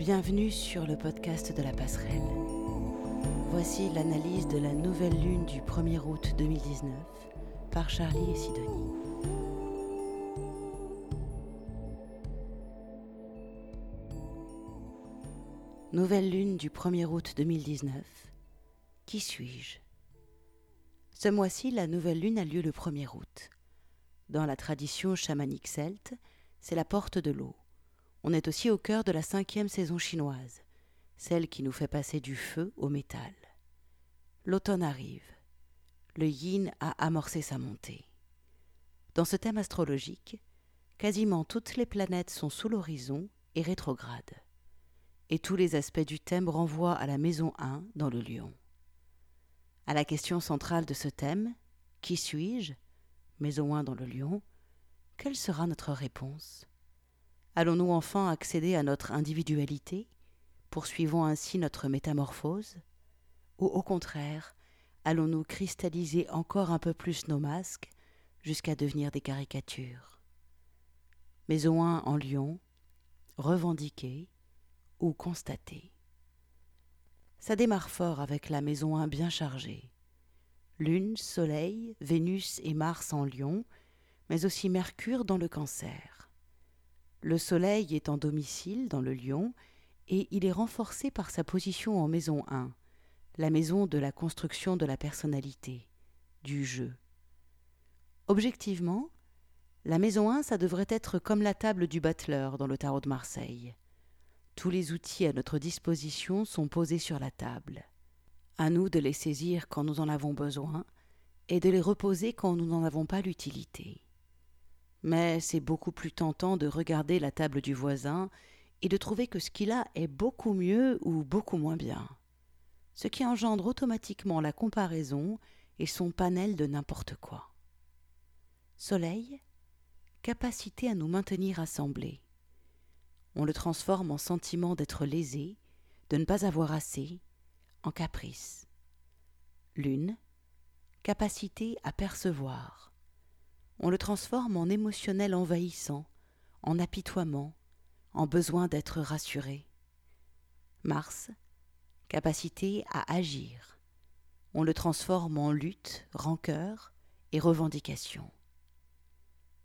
Bienvenue sur le podcast de la passerelle. Voici l'analyse de la nouvelle lune du 1er août 2019 par Charlie et Sidonie. Nouvelle lune du 1er août 2019. Qui suis-je? Ce mois-ci, la nouvelle lune a lieu le 1er août. Dans la tradition chamanique celte, c'est la porte de l'eau. On est aussi au cœur de la cinquième saison chinoise, celle qui nous fait passer du feu au métal. L'automne arrive. Le yin a amorcé sa montée. Dans ce thème astrologique, quasiment toutes les planètes sont sous l'horizon et rétrogrades. Et tous les aspects du thème renvoient à la maison 1 dans le lion. À la question centrale de ce thème, qui suis-je? Maison 1 dans le lion, quelle sera notre réponse? Allons-nous enfin accéder à notre individualité, poursuivant ainsi notre métamorphose Ou au contraire, allons-nous cristalliser encore un peu plus nos masques jusqu'à devenir des caricatures? Maison 1 en lion, revendiquer ou constater. Ça démarre fort avec la maison 1 bien chargée. Lune, Soleil, Vénus et Mars en lion, mais aussi Mercure dans le cancer. Le Soleil est en domicile dans le Lion et il est renforcé par sa position en maison 1, la maison de la construction de la personnalité, du jeu. Objectivement, la maison 1, ça devrait être comme la table du battleur dans le tarot de Marseille. Tous les outils à notre disposition sont posés sur la table. À nous de les saisir quand nous en avons besoin et de les reposer quand nous n'en avons pas l'utilité. Mais c'est beaucoup plus tentant de regarder la table du voisin et de trouver que ce qu'il a est beaucoup mieux ou beaucoup moins bien. Ce qui engendre automatiquement la comparaison et son panel de n'importe quoi. Soleil, capacité à nous maintenir assemblés. On le transforme en sentiment d'être lésé, de ne pas avoir assez, en caprice. Lune, capacité à percevoir on le transforme en émotionnel envahissant, en apitoiement, en besoin d'être rassuré. Mars, capacité à agir. On le transforme en lutte, rancœur et revendication.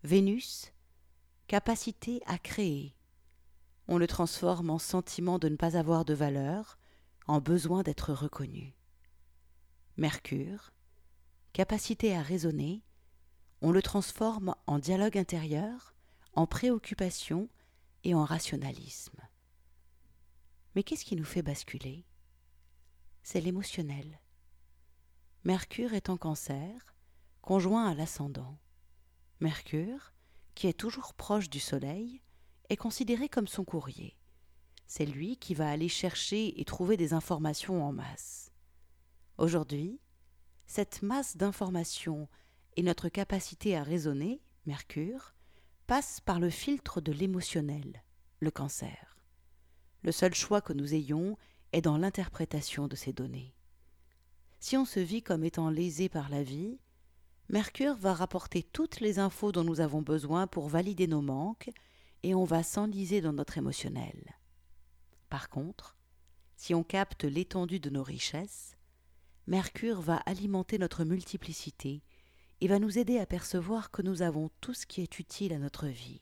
Vénus, capacité à créer. On le transforme en sentiment de ne pas avoir de valeur, en besoin d'être reconnu. Mercure, capacité à raisonner, on le transforme en dialogue intérieur, en préoccupation et en rationalisme. Mais qu'est-ce qui nous fait basculer? C'est l'émotionnel. Mercure est en cancer, conjoint à l'ascendant. Mercure, qui est toujours proche du Soleil, est considéré comme son courrier. C'est lui qui va aller chercher et trouver des informations en masse. Aujourd'hui, cette masse d'informations et notre capacité à raisonner, Mercure, passe par le filtre de l'émotionnel, le cancer. Le seul choix que nous ayons est dans l'interprétation de ces données. Si on se vit comme étant lésé par la vie, Mercure va rapporter toutes les infos dont nous avons besoin pour valider nos manques et on va s'enliser dans notre émotionnel. Par contre, si on capte l'étendue de nos richesses, Mercure va alimenter notre multiplicité et va nous aider à percevoir que nous avons tout ce qui est utile à notre vie.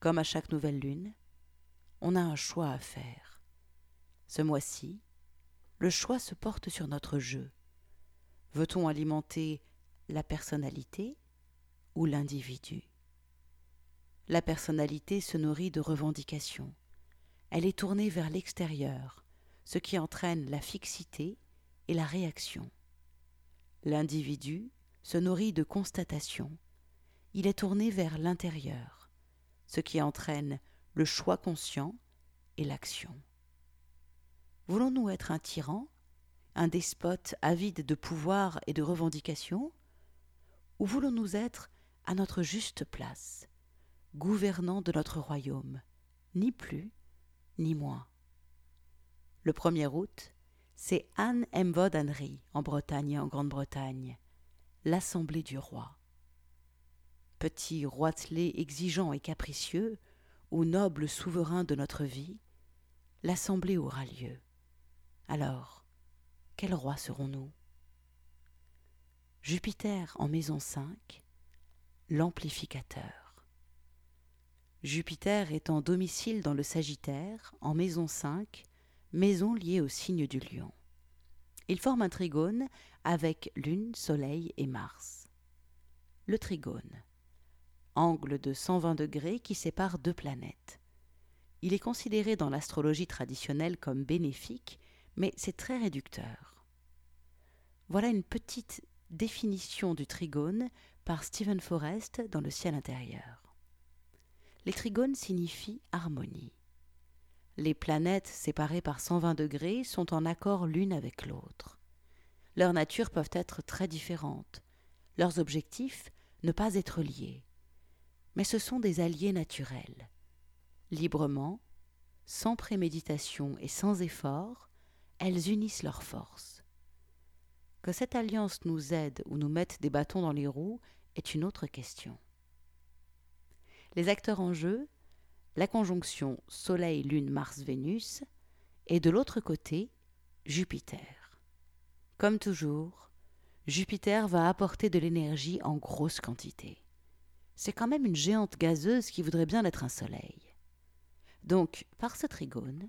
Comme à chaque nouvelle lune, on a un choix à faire. Ce mois-ci, le choix se porte sur notre jeu. Veut-on alimenter la personnalité ou l'individu? La personnalité se nourrit de revendications. Elle est tournée vers l'extérieur, ce qui entraîne la fixité et la réaction. L'individu se nourrit de constatations. Il est tourné vers l'intérieur, ce qui entraîne le choix conscient et l'action. Voulons-nous être un tyran, un despote avide de pouvoir et de revendications, ou voulons-nous être à notre juste place, gouvernant de notre royaume, ni plus ni moins? Le 1er août, c'est Anne Emvod Henry en Bretagne et en Grande-Bretagne l'assemblée du roi. Petit roitelet exigeant et capricieux, ou noble souverain de notre vie, l'assemblée aura lieu. Alors, quel roi serons-nous? Jupiter en maison 5, l'amplificateur. Jupiter est en domicile dans le Sagittaire, en maison 5, maison liée au signe du lion. Il forme un trigone avec Lune, Soleil et Mars. Le trigone. Angle de 120 degrés qui sépare deux planètes. Il est considéré dans l'astrologie traditionnelle comme bénéfique, mais c'est très réducteur. Voilà une petite définition du trigone par Stephen Forrest dans Le ciel intérieur. Les trigones signifient harmonie. Les planètes séparées par 120 degrés sont en accord l'une avec l'autre. Leurs natures peuvent être très différentes, leurs objectifs ne pas être liés, mais ce sont des alliés naturels. Librement, sans préméditation et sans effort, elles unissent leurs forces. Que cette alliance nous aide ou nous mette des bâtons dans les roues est une autre question. Les acteurs en jeu, la conjonction Soleil, Lune, Mars, Vénus, et de l'autre côté, Jupiter. Comme toujours, Jupiter va apporter de l'énergie en grosse quantité. C'est quand même une géante gazeuse qui voudrait bien être un soleil. Donc, par ce trigone,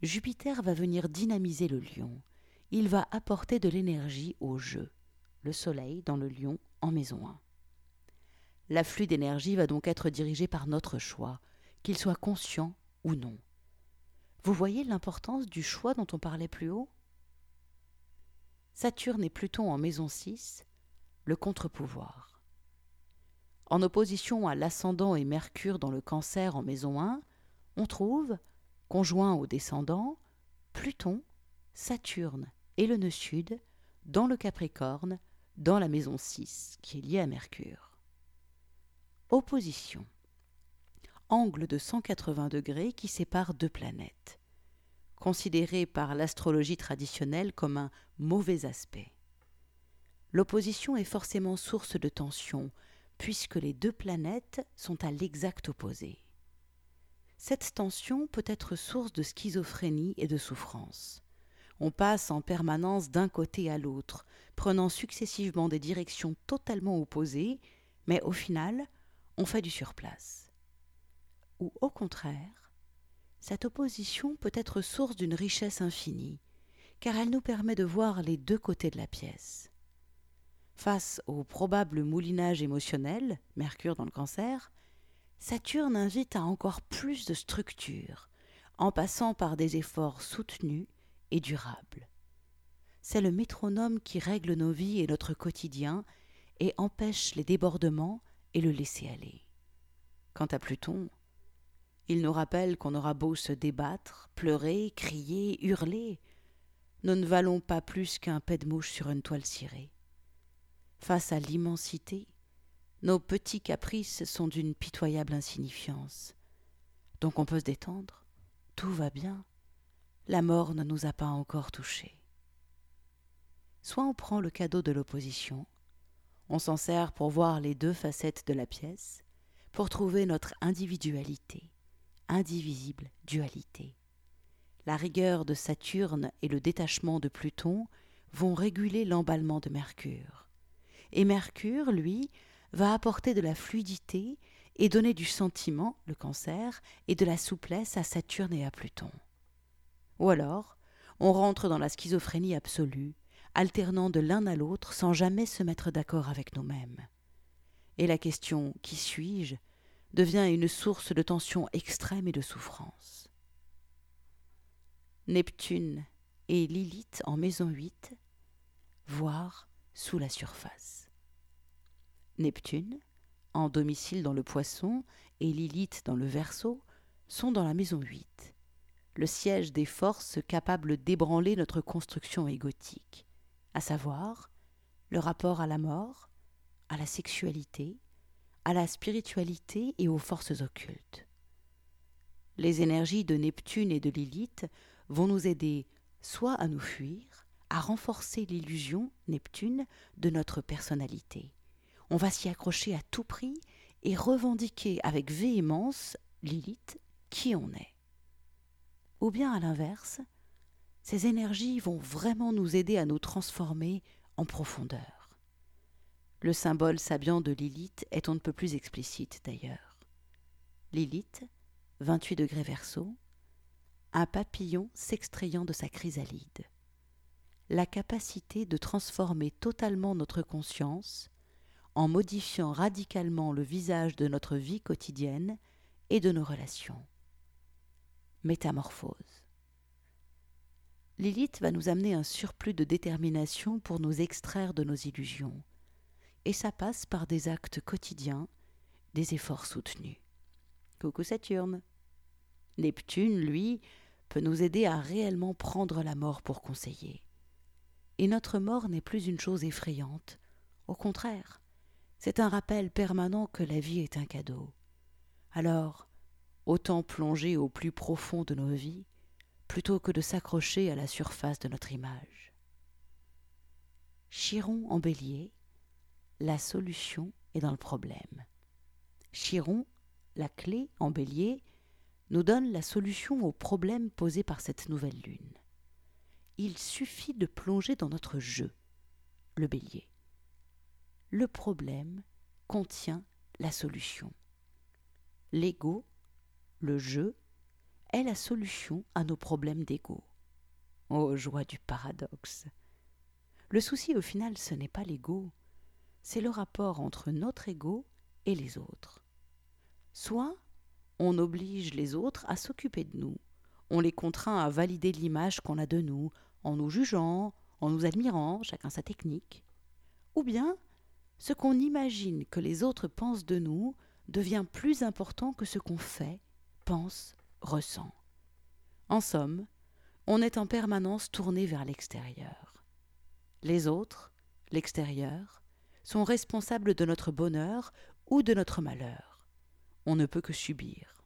Jupiter va venir dynamiser le lion. Il va apporter de l'énergie au jeu, le soleil dans le lion en maison 1. L'afflux d'énergie va donc être dirigé par notre choix, qu'il soit conscient ou non. Vous voyez l'importance du choix dont on parlait plus haut? Saturne et Pluton en maison 6, le contre-pouvoir. En opposition à l'ascendant et Mercure dans le cancer en maison 1, on trouve, conjoint au descendant, Pluton, Saturne et le nœud sud dans le Capricorne, dans la maison 6, qui est liée à Mercure. Opposition. Angle de 180 degrés qui sépare deux planètes, considéré par l'astrologie traditionnelle comme un mauvais aspect. L'opposition est forcément source de tension, puisque les deux planètes sont à l'exact opposé. Cette tension peut être source de schizophrénie et de souffrance. On passe en permanence d'un côté à l'autre, prenant successivement des directions totalement opposées, mais au final, on fait du surplace. Ou au contraire, cette opposition peut être source d'une richesse infinie, car elle nous permet de voir les deux côtés de la pièce. Face au probable moulinage émotionnel, Mercure dans le cancer, Saturne invite à encore plus de structure, en passant par des efforts soutenus et durables. C'est le métronome qui règle nos vies et notre quotidien et empêche les débordements et le laisser aller. Quant à Pluton, il nous rappelle qu'on aura beau se débattre, pleurer, crier, hurler, nous ne valons pas plus qu'un pet de mouche sur une toile cirée. Face à l'immensité, nos petits caprices sont d'une pitoyable insignifiance. Donc on peut se détendre. Tout va bien. La mort ne nous a pas encore touchés. Soit on prend le cadeau de l'opposition, on s'en sert pour voir les deux facettes de la pièce, pour trouver notre individualité, indivisible dualité. La rigueur de Saturne et le détachement de Pluton vont réguler l'emballement de Mercure. Et Mercure, lui, va apporter de la fluidité et donner du sentiment, le cancer, et de la souplesse à Saturne et à Pluton. Ou alors, on rentre dans la schizophrénie absolue, alternant de l'un à l'autre sans jamais se mettre d'accord avec nous-mêmes. Et la question qui suis-je devient une source de tension extrême et de souffrance. Neptune et Lilith en maison 8, voire sous la surface. Neptune, en domicile dans le poisson, et Lilith dans le verso, sont dans la maison 8, le siège des forces capables d'ébranler notre construction égotique, à savoir le rapport à la mort, à la sexualité, à la spiritualité et aux forces occultes. Les énergies de Neptune et de Lilith vont nous aider soit à nous fuir, à renforcer l'illusion, Neptune, de notre personnalité, on va s'y accrocher à tout prix et revendiquer avec véhémence, Lilith, qui on est. Ou bien à l'inverse, ces énergies vont vraiment nous aider à nous transformer en profondeur. Le symbole sabiant de Lilith est on ne peut plus explicite d'ailleurs. Lilith, 28 degrés verso, un papillon s'extrayant de sa chrysalide. La capacité de transformer totalement notre conscience en modifiant radicalement le visage de notre vie quotidienne et de nos relations. Métamorphose. Lilith va nous amener un surplus de détermination pour nous extraire de nos illusions, et ça passe par des actes quotidiens, des efforts soutenus. Coucou Saturne. Neptune, lui, peut nous aider à réellement prendre la mort pour conseiller. Et notre mort n'est plus une chose effrayante. Au contraire, c'est un rappel permanent que la vie est un cadeau. Alors, autant plonger au plus profond de nos vies plutôt que de s'accrocher à la surface de notre image. Chiron en bélier, la solution est dans le problème. Chiron, la clé en bélier, nous donne la solution au problème posé par cette nouvelle lune. Il suffit de plonger dans notre jeu, le bélier. Le problème contient la solution. L'ego, le jeu, est la solution à nos problèmes d'ego. Oh, joie du paradoxe. Le souci au final, ce n'est pas l'ego, c'est le rapport entre notre ego et les autres. Soit on oblige les autres à s'occuper de nous, on les contraint à valider l'image qu'on a de nous, en nous jugeant, en nous admirant, chacun sa technique. Ou bien, ce qu'on imagine que les autres pensent de nous devient plus important que ce qu'on fait, pense ressent. En somme, on est en permanence tourné vers l'extérieur. Les autres, l'extérieur, sont responsables de notre bonheur ou de notre malheur. On ne peut que subir.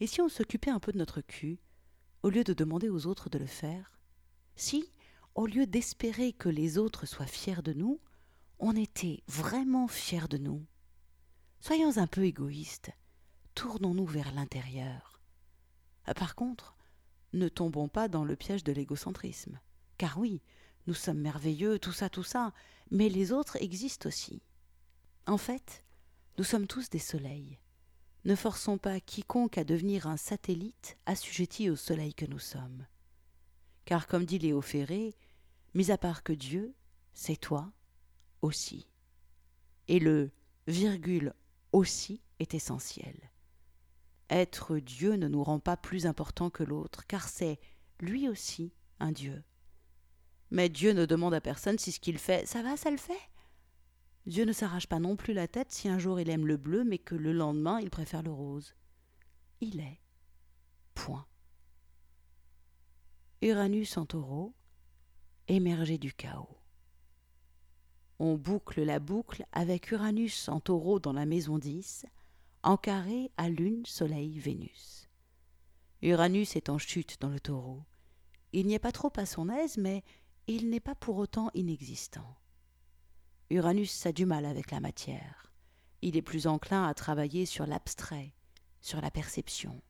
Et si on s'occupait un peu de notre cul, au lieu de demander aux autres de le faire? Si, au lieu d'espérer que les autres soient fiers de nous, on était vraiment fiers de nous? Soyons un peu égoïstes, tournons-nous vers l'intérieur. Ah, par contre, ne tombons pas dans le piège de l'égocentrisme. Car oui, nous sommes merveilleux, tout ça, tout ça, mais les autres existent aussi. En fait, nous sommes tous des soleils. Ne forçons pas quiconque à devenir un satellite assujetti au soleil que nous sommes. Car comme dit Léo Ferré, mis à part que Dieu, c'est toi aussi. Et le virgule aussi est essentiel. Être Dieu ne nous rend pas plus importants que l'autre, car c'est lui aussi un Dieu. Mais Dieu ne demande à personne si ce qu'il fait, ça va, ça le fait. Dieu ne s'arrache pas non plus la tête si un jour il aime le bleu, mais que le lendemain il préfère le rose. Il est. Point. Uranus en taureau, émergé du chaos. On boucle la boucle avec Uranus en taureau dans la maison 10, en carré à Lune, Soleil, Vénus. Uranus est en chute dans le taureau. Il n'y est pas trop à son aise, mais il n'est pas pour autant inexistant. Uranus a du mal avec la matière. Il est plus enclin à travailler sur l'abstrait, sur la perception.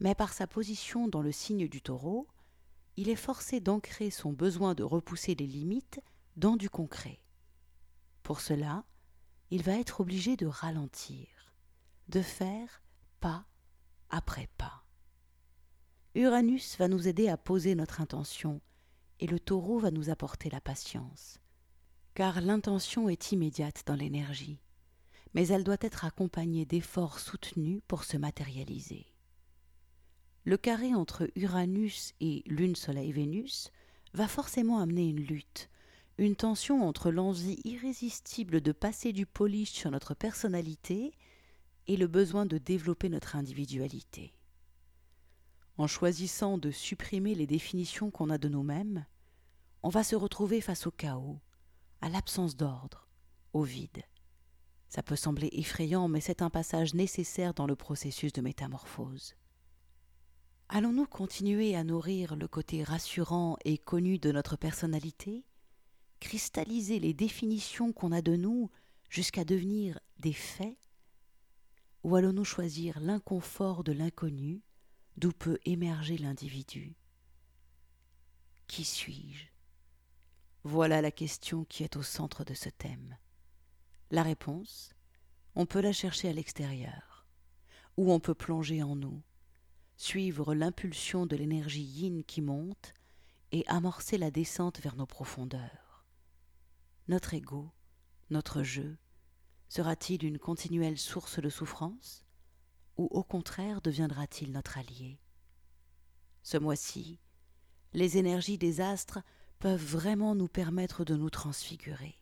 Mais par sa position dans le signe du taureau, il est forcé d'ancrer son besoin de repousser les limites dans du concret. Pour cela, il va être obligé de ralentir de faire pas après pas. Uranus va nous aider à poser notre intention et le taureau va nous apporter la patience. Car l'intention est immédiate dans l'énergie, mais elle doit être accompagnée d'efforts soutenus pour se matérialiser. Le carré entre Uranus et Lune Soleil Vénus va forcément amener une lutte, une tension entre l'envie irrésistible de passer du polish sur notre personnalité et le besoin de développer notre individualité. En choisissant de supprimer les définitions qu'on a de nous-mêmes, on va se retrouver face au chaos, à l'absence d'ordre, au vide. Ça peut sembler effrayant, mais c'est un passage nécessaire dans le processus de métamorphose. Allons-nous continuer à nourrir le côté rassurant et connu de notre personnalité, cristalliser les définitions qu'on a de nous jusqu'à devenir des faits? Ou allons-nous choisir l'inconfort de l'inconnu, d'où peut émerger l'individu? Qui suis-je? Voilà la question qui est au centre de ce thème. La réponse, on peut la chercher à l'extérieur, ou on peut plonger en nous, suivre l'impulsion de l'énergie yin qui monte et amorcer la descente vers nos profondeurs. Notre ego, notre jeu, sera-t-il une continuelle source de souffrance ou au contraire deviendra-t-il notre allié? Ce mois-ci, les énergies des astres peuvent vraiment nous permettre de nous transfigurer.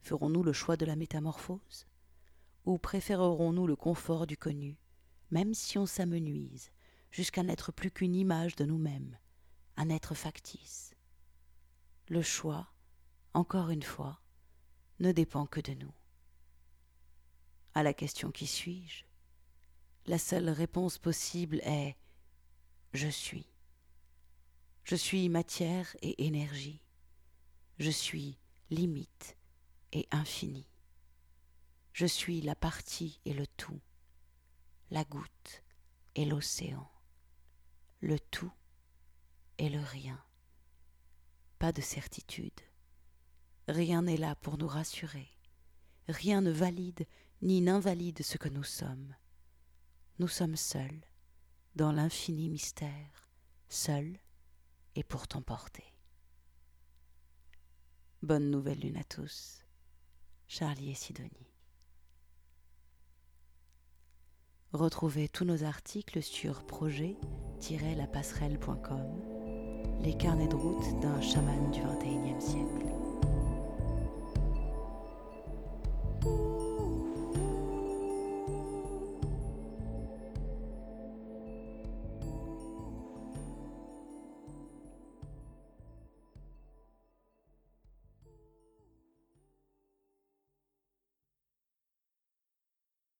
Ferons-nous le choix de la métamorphose? Ou préférerons-nous le confort du connu, même si on s'amenuise, jusqu'à n'être plus qu'une image de nous-mêmes, un être factice? Le choix, encore une fois, ne dépend que de nous. À la question qui suis-je la seule réponse possible est Je suis. Je suis matière et énergie. Je suis limite et infini. Je suis la partie et le tout, la goutte et l'océan, le tout et le rien. Pas de certitude. Rien n'est là pour nous rassurer. Rien ne valide ni n'invalide ce que nous sommes nous sommes seuls, dans l'infini mystère, seuls et pourtant portés. Bonne nouvelle lune à tous, Charlie et Sidonie. Retrouvez tous nos articles sur projet-lapasserelle.com, les carnets de route d'un chaman du XXIe siècle.